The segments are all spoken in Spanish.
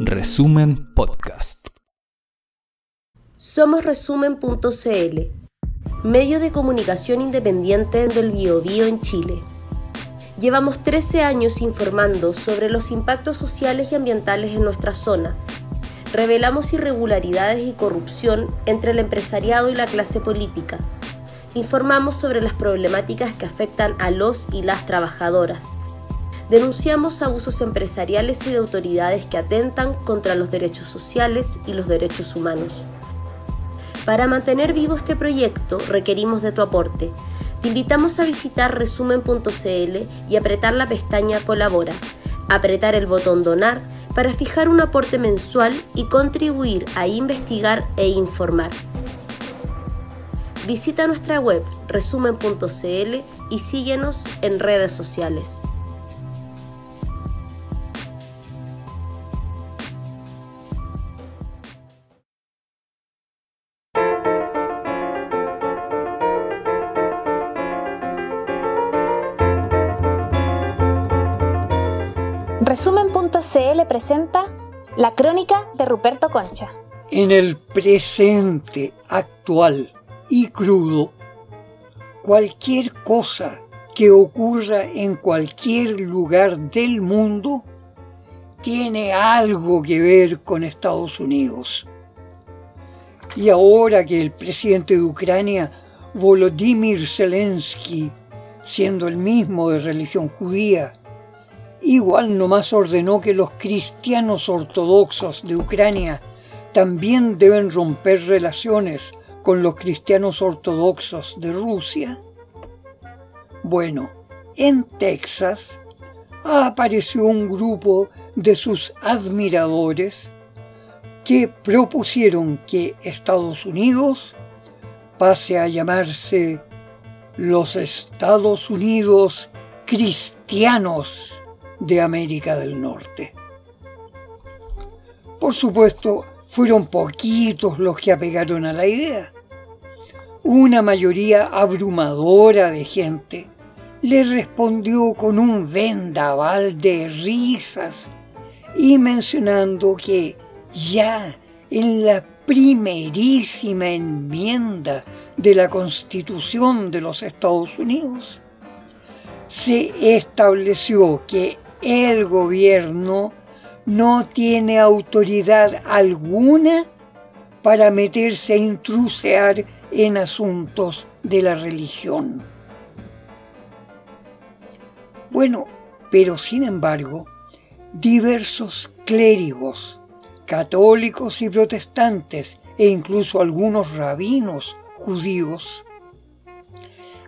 Resumen Podcast. Somos resumen.cl, medio de comunicación independiente del Biobío en Chile. Llevamos 13 años informando sobre los impactos sociales y ambientales en nuestra zona. Revelamos irregularidades y corrupción entre el empresariado y la clase política. Informamos sobre las problemáticas que afectan a los y las trabajadoras denunciamos abusos empresariales y de autoridades que atentan contra los derechos sociales y los derechos humanos. Para mantener vivo este proyecto requerimos de tu aporte. Te invitamos a visitar resumen.cl y apretar la pestaña Colabora, apretar el botón Donar para fijar un aporte mensual y contribuir a investigar e informar. Visita nuestra web resumen.cl y síguenos en redes sociales. Resumen.cl presenta la crónica de Ruperto Concha. En el presente actual y crudo, cualquier cosa que ocurra en cualquier lugar del mundo tiene algo que ver con Estados Unidos. Y ahora que el presidente de Ucrania, Volodymyr Zelensky, siendo el mismo de religión judía, Igual nomás ordenó que los cristianos ortodoxos de Ucrania también deben romper relaciones con los cristianos ortodoxos de Rusia. Bueno, en Texas apareció un grupo de sus admiradores que propusieron que Estados Unidos pase a llamarse los Estados Unidos cristianos de América del Norte. Por supuesto, fueron poquitos los que apegaron a la idea. Una mayoría abrumadora de gente le respondió con un vendaval de risas y mencionando que ya en la primerísima enmienda de la Constitución de los Estados Unidos se estableció que el gobierno no tiene autoridad alguna para meterse a intrusear en asuntos de la religión. Bueno, pero sin embargo, diversos clérigos, católicos y protestantes, e incluso algunos rabinos judíos,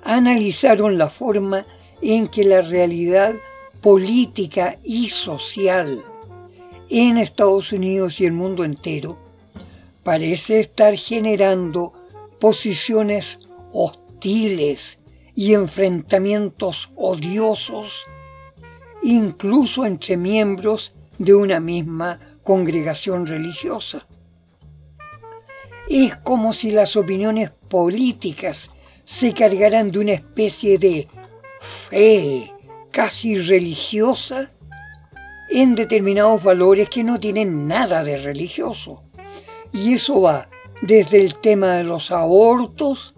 analizaron la forma en que la realidad política y social en Estados Unidos y el mundo entero parece estar generando posiciones hostiles y enfrentamientos odiosos, incluso entre miembros de una misma congregación religiosa. Es como si las opiniones políticas se cargaran de una especie de fe casi religiosa en determinados valores que no tienen nada de religioso. Y eso va desde el tema de los abortos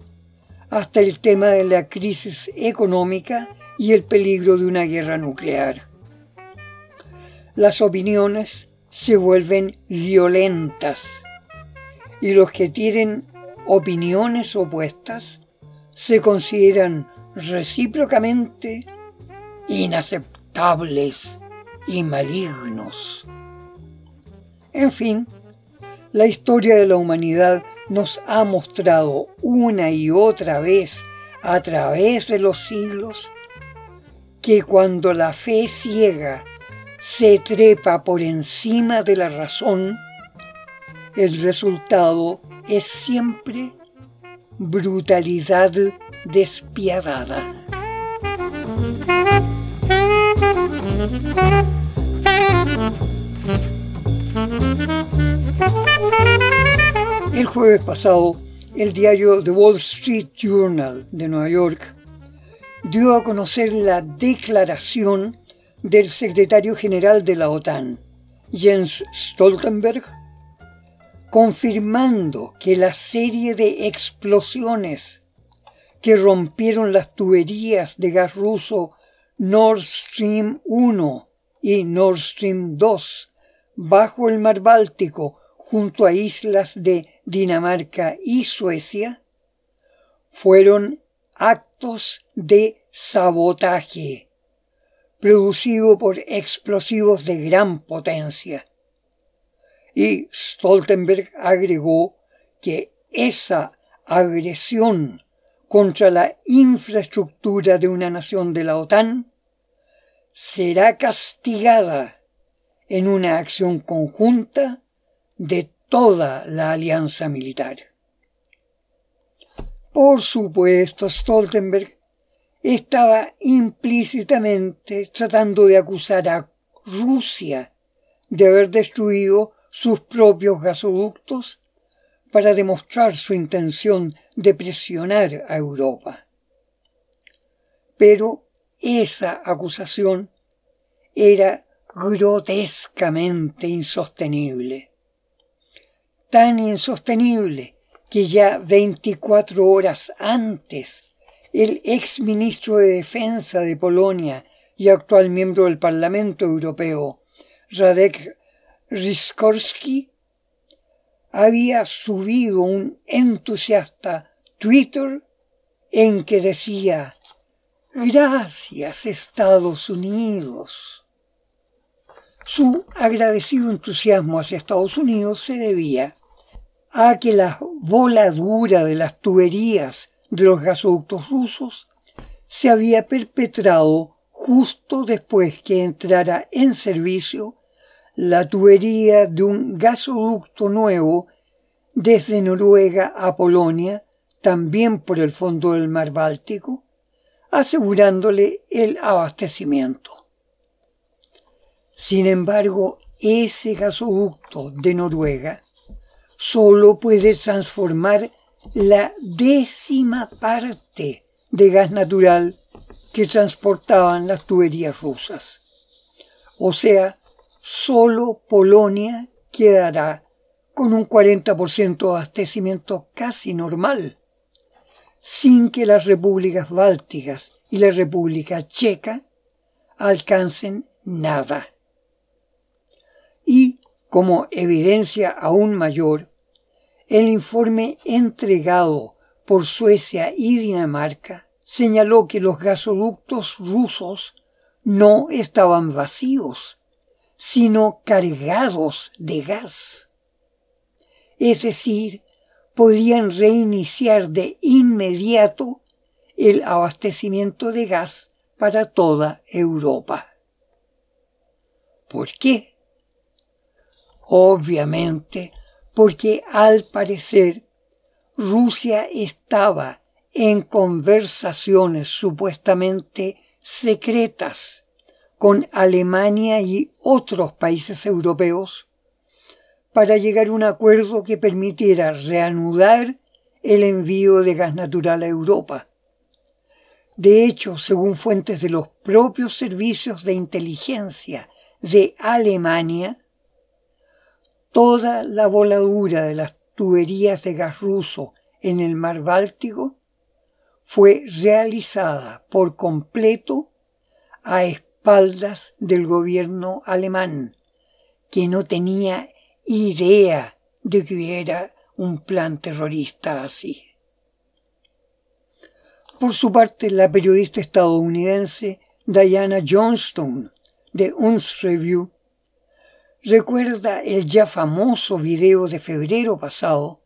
hasta el tema de la crisis económica y el peligro de una guerra nuclear. Las opiniones se vuelven violentas y los que tienen opiniones opuestas se consideran recíprocamente inaceptables y malignos. En fin, la historia de la humanidad nos ha mostrado una y otra vez a través de los siglos que cuando la fe ciega se trepa por encima de la razón, el resultado es siempre brutalidad despiadada. El jueves pasado, el diario The Wall Street Journal de Nueva York dio a conocer la declaración del secretario general de la OTAN, Jens Stoltenberg, confirmando que la serie de explosiones que rompieron las tuberías de gas ruso Nord Stream 1 y Nord Stream 2 bajo el mar Báltico junto a islas de Dinamarca y Suecia fueron actos de sabotaje producido por explosivos de gran potencia. Y Stoltenberg agregó que esa agresión contra la infraestructura de una nación de la OTAN será castigada en una acción conjunta de toda la alianza militar. Por supuesto, Stoltenberg estaba implícitamente tratando de acusar a Rusia de haber destruido sus propios gasoductos para demostrar su intención de presionar a Europa. Pero esa acusación era grotescamente insostenible. Tan insostenible que ya 24 horas antes el ex ministro de Defensa de Polonia y actual miembro del Parlamento Europeo, Radek Riskorski, había subido un entusiasta Twitter en que decía Gracias Estados Unidos. Su agradecido entusiasmo hacia Estados Unidos se debía a que la voladura de las tuberías de los gasoductos rusos se había perpetrado justo después que entrara en servicio la tubería de un gasoducto nuevo desde Noruega a Polonia, también por el fondo del mar Báltico, asegurándole el abastecimiento. Sin embargo, ese gasoducto de Noruega solo puede transformar la décima parte de gas natural que transportaban las tuberías rusas. O sea, solo Polonia quedará con un 40% de abastecimiento casi normal, sin que las repúblicas bálticas y la República Checa alcancen nada. Y, como evidencia aún mayor, el informe entregado por Suecia y Dinamarca señaló que los gasoductos rusos no estaban vacíos, sino cargados de gas. Es decir, podían reiniciar de inmediato el abastecimiento de gas para toda Europa. ¿Por qué? Obviamente porque al parecer Rusia estaba en conversaciones supuestamente secretas con Alemania y otros países europeos para llegar a un acuerdo que permitiera reanudar el envío de gas natural a Europa. De hecho, según fuentes de los propios servicios de inteligencia de Alemania, toda la voladura de las tuberías de gas ruso en el mar Báltico fue realizada por completo a del gobierno alemán, que no tenía idea de que hubiera un plan terrorista así. Por su parte, la periodista estadounidense Diana Johnston de UNS Review recuerda el ya famoso video de febrero pasado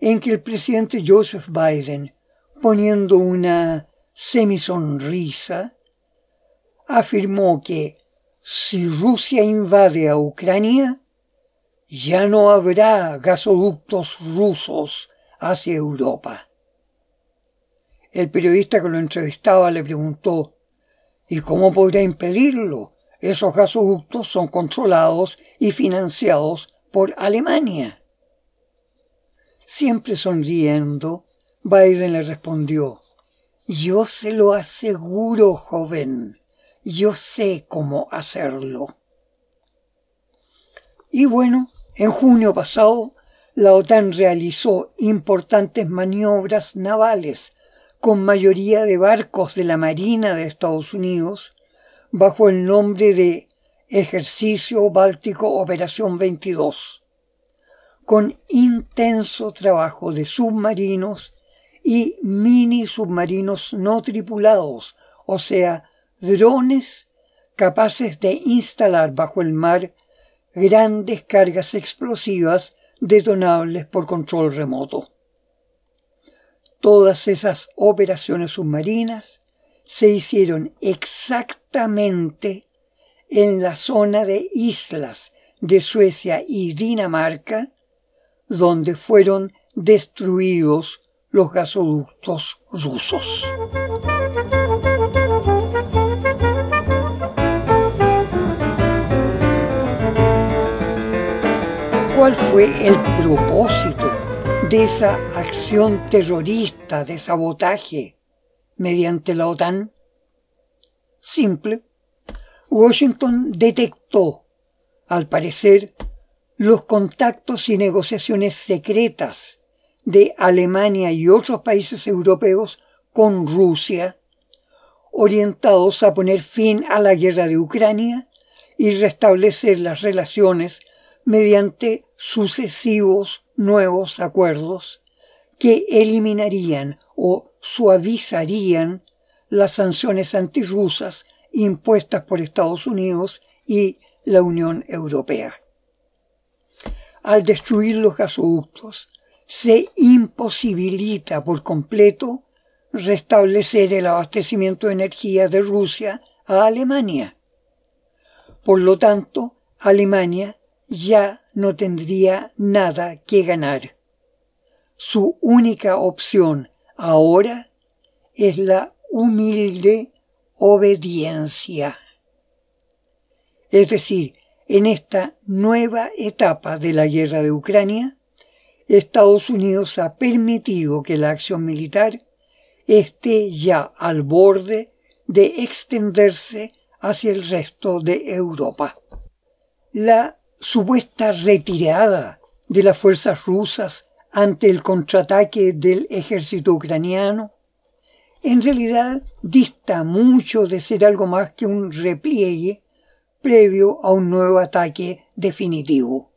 en que el presidente Joseph Biden, poniendo una semisonrisa, afirmó que si Rusia invade a Ucrania, ya no habrá gasoductos rusos hacia Europa. El periodista que lo entrevistaba le preguntó, ¿y cómo podrá impedirlo? Esos gasoductos son controlados y financiados por Alemania. Siempre sonriendo, Biden le respondió, Yo se lo aseguro, joven, yo sé cómo hacerlo. Y bueno, en junio pasado, la OTAN realizó importantes maniobras navales con mayoría de barcos de la Marina de Estados Unidos bajo el nombre de Ejercicio Báltico Operación 22, con intenso trabajo de submarinos y mini submarinos no tripulados, o sea, drones capaces de instalar bajo el mar grandes cargas explosivas detonables por control remoto. Todas esas operaciones submarinas se hicieron exactamente en la zona de islas de Suecia y Dinamarca, donde fueron destruidos los gasoductos rusos. ¿Cuál fue el propósito de esa acción terrorista de sabotaje mediante la OTAN? Simple. Washington detectó, al parecer, los contactos y negociaciones secretas de Alemania y otros países europeos con Rusia, orientados a poner fin a la guerra de Ucrania y restablecer las relaciones mediante sucesivos nuevos acuerdos que eliminarían o suavizarían las sanciones antirrusas impuestas por Estados Unidos y la Unión Europea. Al destruir los gasoductos, se imposibilita por completo restablecer el abastecimiento de energía de Rusia a Alemania. Por lo tanto, Alemania ya no tendría nada que ganar. Su única opción ahora es la humilde obediencia. Es decir, en esta nueva etapa de la guerra de Ucrania, Estados Unidos ha permitido que la acción militar esté ya al borde de extenderse hacia el resto de Europa. La supuesta retirada de las fuerzas rusas ante el contraataque del ejército ucraniano, en realidad dista mucho de ser algo más que un repliegue previo a un nuevo ataque definitivo.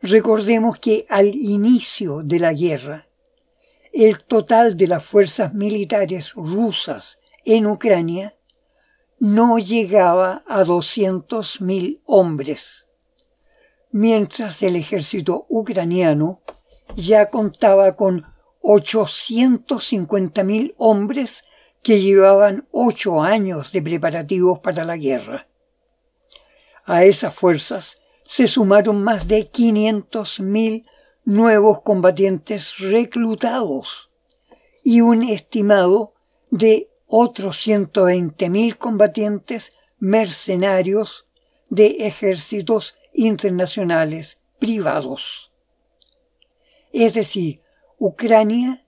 Recordemos que al inicio de la guerra, el total de las fuerzas militares rusas en Ucrania no llegaba a 200.000 hombres, mientras el ejército ucraniano ya contaba con 850.000 hombres que llevaban ocho años de preparativos para la guerra. A esas fuerzas se sumaron más de 500.000 nuevos combatientes reclutados y un estimado de otros 120.000 combatientes mercenarios de ejércitos internacionales privados. Es decir, Ucrania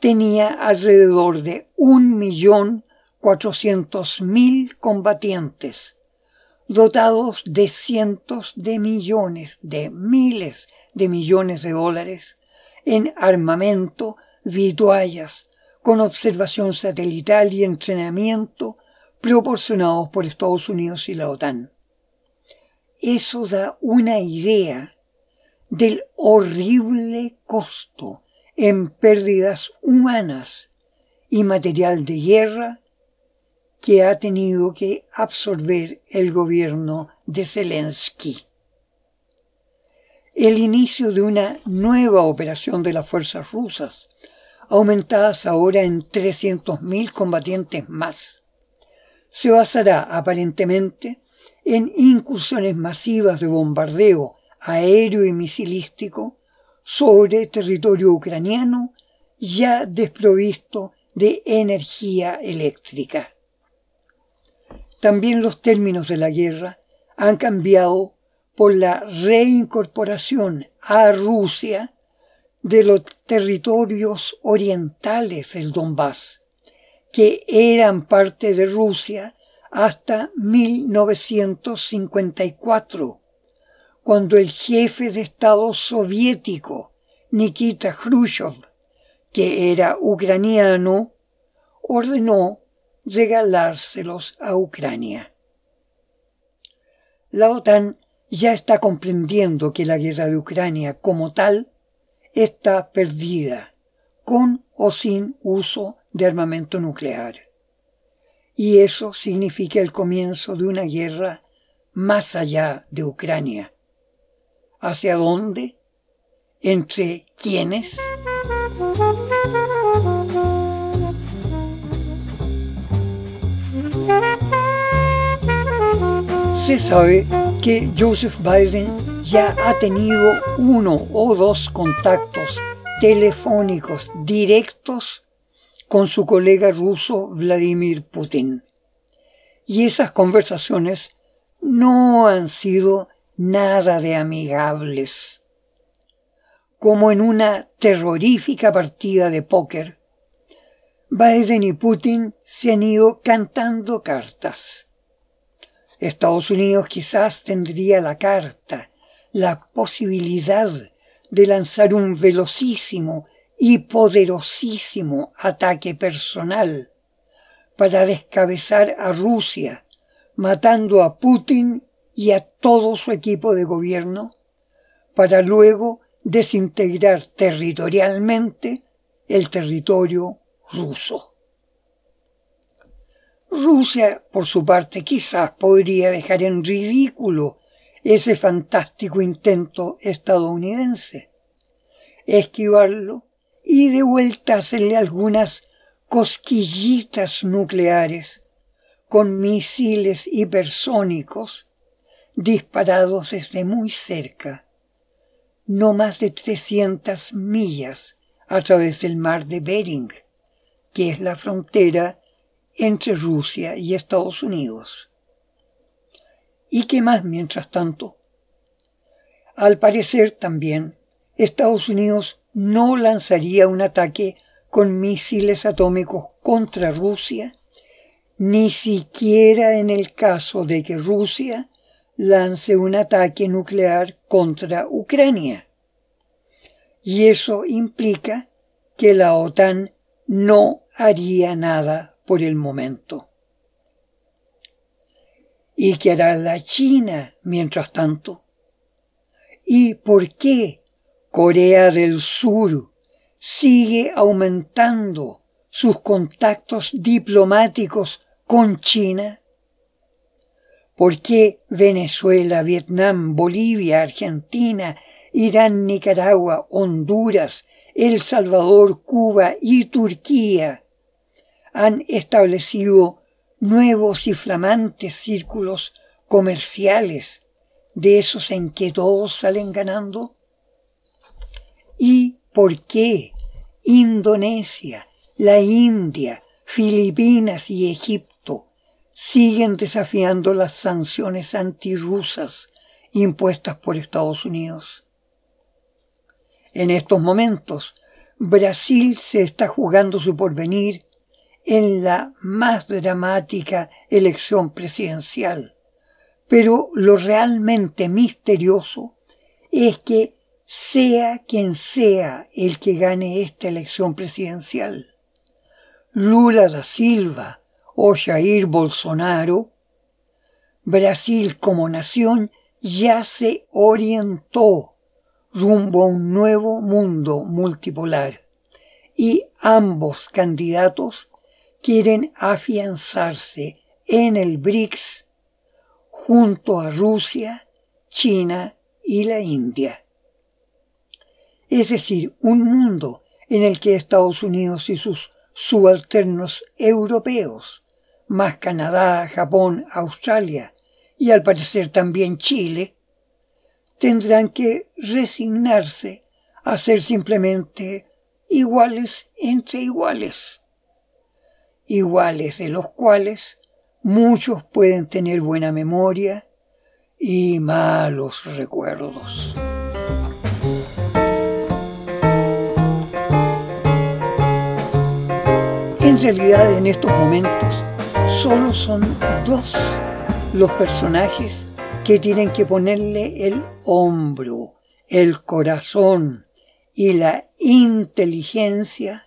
tenía alrededor de 1.400.000 combatientes, dotados de cientos de millones, de miles de millones de dólares en armamento, vituallas, con observación satelital y entrenamiento proporcionados por Estados Unidos y la OTAN. Eso da una idea del horrible costo en pérdidas humanas y material de guerra que ha tenido que absorber el gobierno de Zelensky. El inicio de una nueva operación de las fuerzas rusas aumentadas ahora en 300.000 combatientes más. Se basará aparentemente en incursiones masivas de bombardeo aéreo y misilístico sobre territorio ucraniano ya desprovisto de energía eléctrica. También los términos de la guerra han cambiado por la reincorporación a Rusia de los territorios orientales del Donbass, que eran parte de Rusia hasta 1954, cuando el jefe de Estado soviético, Nikita Khrushchev, que era ucraniano, ordenó regalárselos a Ucrania. La OTAN ya está comprendiendo que la guerra de Ucrania como tal está perdida, con o sin uso de armamento nuclear. Y eso significa el comienzo de una guerra más allá de Ucrania. ¿Hacia dónde? ¿Entre quiénes? Se sabe que Joseph Biden ya ha tenido uno o dos contactos telefónicos directos con su colega ruso Vladimir Putin. Y esas conversaciones no han sido nada de amigables. Como en una terrorífica partida de póker, Biden y Putin se han ido cantando cartas Estados Unidos quizás tendría la carta, la posibilidad de lanzar un velocísimo y poderosísimo ataque personal para descabezar a Rusia, matando a Putin y a todo su equipo de gobierno, para luego desintegrar territorialmente el territorio ruso. Rusia, por su parte, quizás podría dejar en ridículo ese fantástico intento estadounidense, esquivarlo y de vuelta hacerle algunas cosquillitas nucleares con misiles hipersónicos disparados desde muy cerca, no más de 300 millas a través del mar de Bering, que es la frontera entre Rusia y Estados Unidos. ¿Y qué más mientras tanto? Al parecer también, Estados Unidos no lanzaría un ataque con misiles atómicos contra Rusia, ni siquiera en el caso de que Rusia lance un ataque nuclear contra Ucrania. Y eso implica que la OTAN no haría nada por el momento. ¿Y qué hará la China mientras tanto? ¿Y por qué Corea del Sur sigue aumentando sus contactos diplomáticos con China? ¿Por qué Venezuela, Vietnam, Bolivia, Argentina, Irán, Nicaragua, Honduras, El Salvador, Cuba y Turquía han establecido nuevos y flamantes círculos comerciales, de esos en que todos salen ganando? ¿Y por qué Indonesia, la India, Filipinas y Egipto siguen desafiando las sanciones antirrusas impuestas por Estados Unidos? En estos momentos, Brasil se está jugando su porvenir en la más dramática elección presidencial. Pero lo realmente misterioso es que sea quien sea el que gane esta elección presidencial, Lula da Silva o Jair Bolsonaro, Brasil como nación ya se orientó rumbo a un nuevo mundo multipolar y ambos candidatos quieren afianzarse en el BRICS junto a Rusia, China y la India. Es decir, un mundo en el que Estados Unidos y sus subalternos europeos, más Canadá, Japón, Australia y al parecer también Chile, tendrán que resignarse a ser simplemente iguales entre iguales iguales de los cuales muchos pueden tener buena memoria y malos recuerdos. En realidad en estos momentos solo son dos los personajes que tienen que ponerle el hombro, el corazón y la inteligencia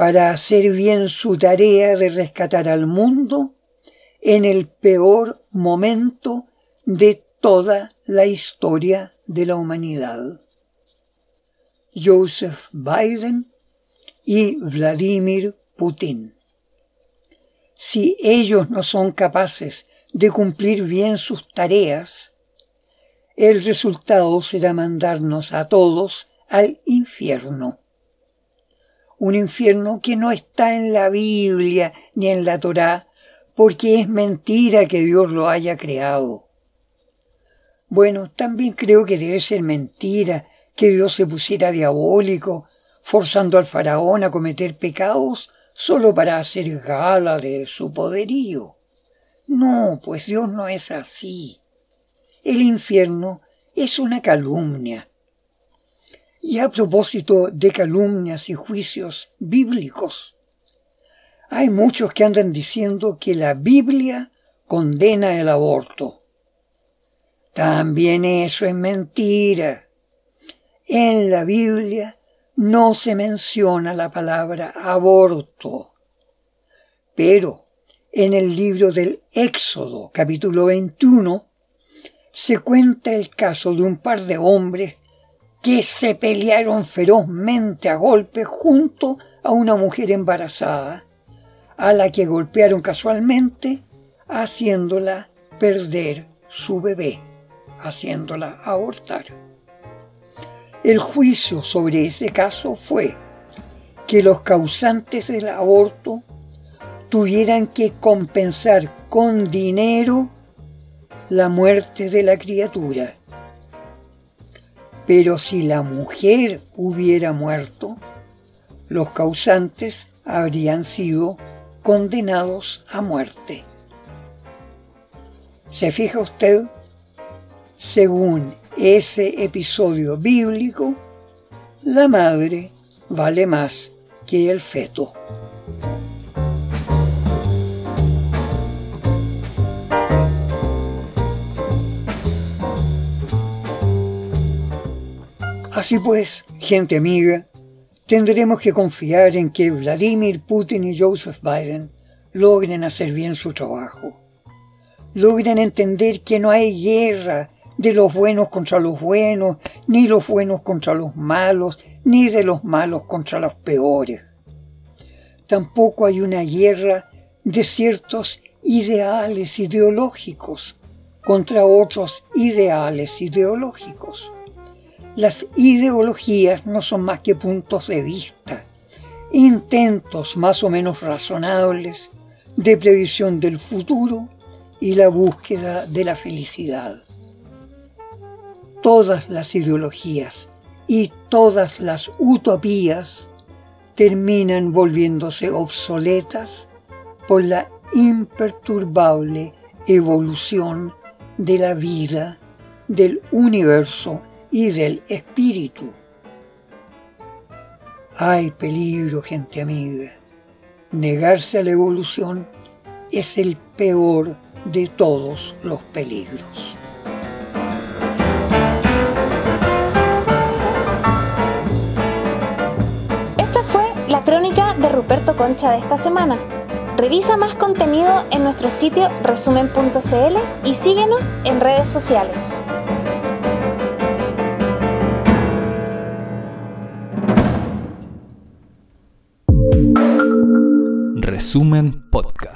para hacer bien su tarea de rescatar al mundo en el peor momento de toda la historia de la humanidad. Joseph Biden y Vladimir Putin. Si ellos no son capaces de cumplir bien sus tareas, el resultado será mandarnos a todos al infierno. Un infierno que no está en la Biblia ni en la Torá, porque es mentira que Dios lo haya creado. Bueno, también creo que debe ser mentira que Dios se pusiera diabólico, forzando al faraón a cometer pecados solo para hacer gala de su poderío. No, pues Dios no es así. El infierno es una calumnia. Y a propósito de calumnias y juicios bíblicos, hay muchos que andan diciendo que la Biblia condena el aborto. También eso es mentira. En la Biblia no se menciona la palabra aborto. Pero en el libro del Éxodo, capítulo 21, se cuenta el caso de un par de hombres que se pelearon ferozmente a golpes junto a una mujer embarazada, a la que golpearon casualmente, haciéndola perder su bebé, haciéndola abortar. El juicio sobre ese caso fue que los causantes del aborto tuvieran que compensar con dinero la muerte de la criatura. Pero si la mujer hubiera muerto, los causantes habrían sido condenados a muerte. ¿Se fija usted? Según ese episodio bíblico, la madre vale más que el feto. Así pues, gente amiga, tendremos que confiar en que Vladimir Putin y Joseph Biden logren hacer bien su trabajo. Logren entender que no hay guerra de los buenos contra los buenos, ni los buenos contra los malos, ni de los malos contra los peores. Tampoco hay una guerra de ciertos ideales ideológicos contra otros ideales ideológicos. Las ideologías no son más que puntos de vista, intentos más o menos razonables de previsión del futuro y la búsqueda de la felicidad. Todas las ideologías y todas las utopías terminan volviéndose obsoletas por la imperturbable evolución de la vida, del universo y del espíritu. Hay peligro, gente amiga. Negarse a la evolución es el peor de todos los peligros. crónica de Ruperto Concha de esta semana. Revisa más contenido en nuestro sitio resumen.cl y síguenos en redes sociales. Resumen Podcast.